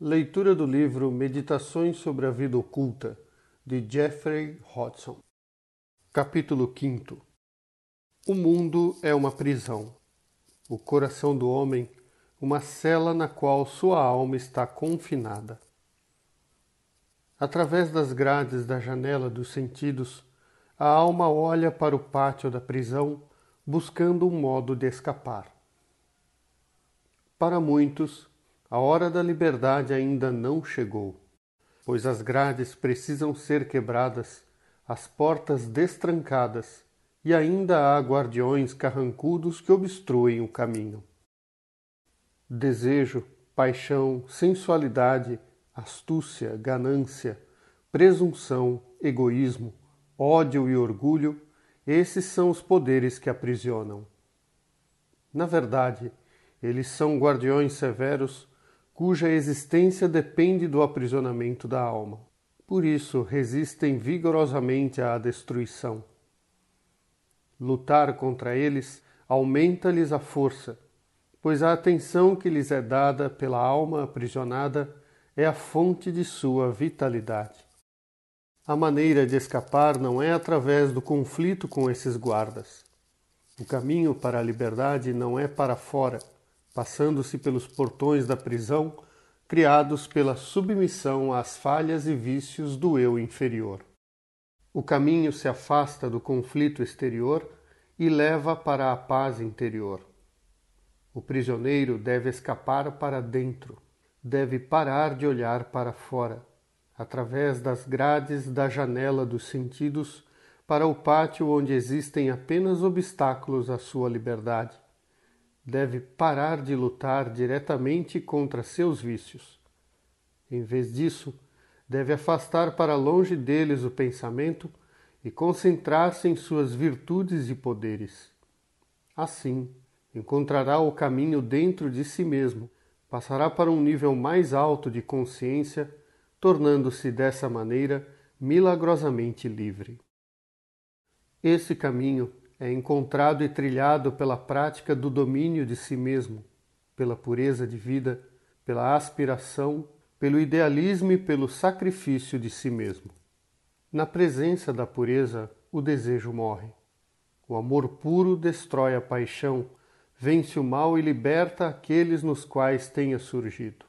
Leitura do livro Meditações sobre a Vida Oculta, de Jeffrey Hodgson. Capítulo 5 O mundo é uma prisão. O coração do homem, uma cela na qual sua alma está confinada. Através das grades da janela dos sentidos, a alma olha para o pátio da prisão, buscando um modo de escapar. Para muitos, a hora da liberdade ainda não chegou, pois as grades precisam ser quebradas, as portas destrancadas e ainda há guardiões carrancudos que obstruem o caminho. Desejo, paixão, sensualidade, astúcia, ganância, presunção, egoísmo, ódio e orgulho, esses são os poderes que aprisionam. Na verdade, eles são guardiões severos cuja existência depende do aprisionamento da alma. Por isso, resistem vigorosamente à destruição. Lutar contra eles aumenta-lhes a força, pois a atenção que lhes é dada pela alma aprisionada é a fonte de sua vitalidade. A maneira de escapar não é através do conflito com esses guardas. O caminho para a liberdade não é para fora passando-se pelos portões da prisão criados pela submissão às falhas e vícios do eu inferior. O caminho se afasta do conflito exterior e leva para a paz interior. O prisioneiro deve escapar para dentro, deve parar de olhar para fora, através das grades da janela dos sentidos, para o pátio onde existem apenas obstáculos à sua liberdade deve parar de lutar diretamente contra seus vícios. Em vez disso, deve afastar para longe deles o pensamento e concentrar-se em suas virtudes e poderes. Assim, encontrará o caminho dentro de si mesmo, passará para um nível mais alto de consciência, tornando-se dessa maneira milagrosamente livre. Esse caminho é encontrado e trilhado pela prática do domínio de si mesmo, pela pureza de vida, pela aspiração, pelo idealismo e pelo sacrifício de si mesmo. Na presença da pureza, o desejo morre. O amor puro destrói a paixão, vence o mal e liberta aqueles nos quais tenha surgido.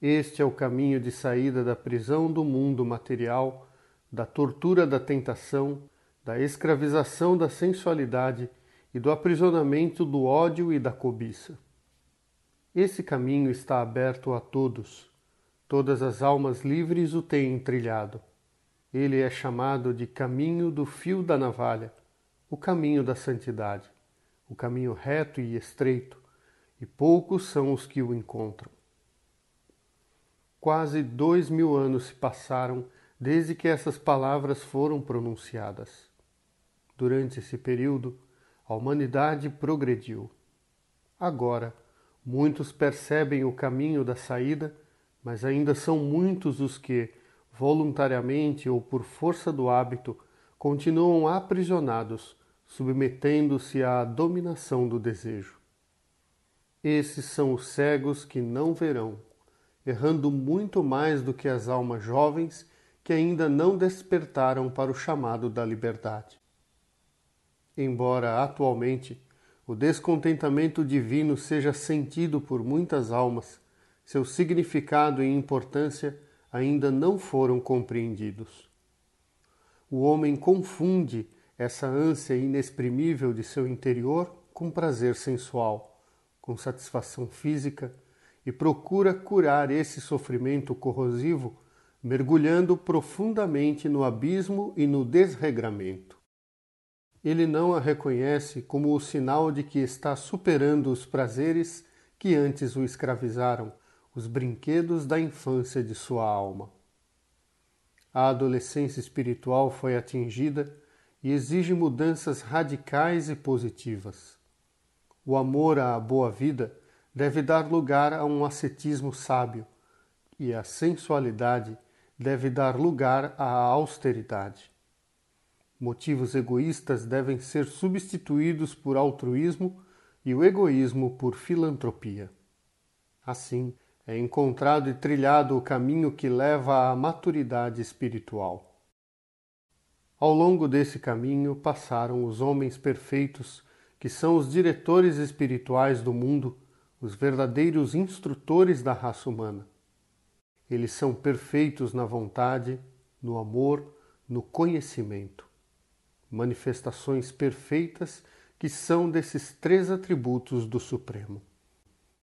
Este é o caminho de saída da prisão do mundo material, da tortura da tentação da escravização da sensualidade e do aprisionamento do ódio e da cobiça. Esse caminho está aberto a todos. Todas as almas livres o têm trilhado. Ele é chamado de caminho do fio da navalha, o caminho da santidade, o caminho reto e estreito, e poucos são os que o encontram. Quase dois mil anos se passaram desde que essas palavras foram pronunciadas. Durante esse período, a humanidade progrediu. Agora, muitos percebem o caminho da saída, mas ainda são muitos os que, voluntariamente ou por força do hábito, continuam aprisionados, submetendo-se à dominação do desejo. Esses são os cegos que não verão, errando muito mais do que as almas jovens que ainda não despertaram para o chamado da liberdade embora atualmente o descontentamento divino seja sentido por muitas almas, seu significado e importância ainda não foram compreendidos. O homem confunde essa ânsia inexprimível de seu interior com prazer sensual, com satisfação física e procura curar esse sofrimento corrosivo mergulhando profundamente no abismo e no desregramento ele não a reconhece como o sinal de que está superando os prazeres que antes o escravizaram, os brinquedos da infância de sua alma. A adolescência espiritual foi atingida e exige mudanças radicais e positivas. O amor à boa vida deve dar lugar a um ascetismo sábio, e a sensualidade deve dar lugar à austeridade. Motivos egoístas devem ser substituídos por altruísmo e o egoísmo por filantropia. Assim, é encontrado e trilhado o caminho que leva à maturidade espiritual. Ao longo desse caminho passaram os homens perfeitos, que são os diretores espirituais do mundo, os verdadeiros instrutores da raça humana. Eles são perfeitos na vontade, no amor, no conhecimento. Manifestações perfeitas que são desses três atributos do Supremo.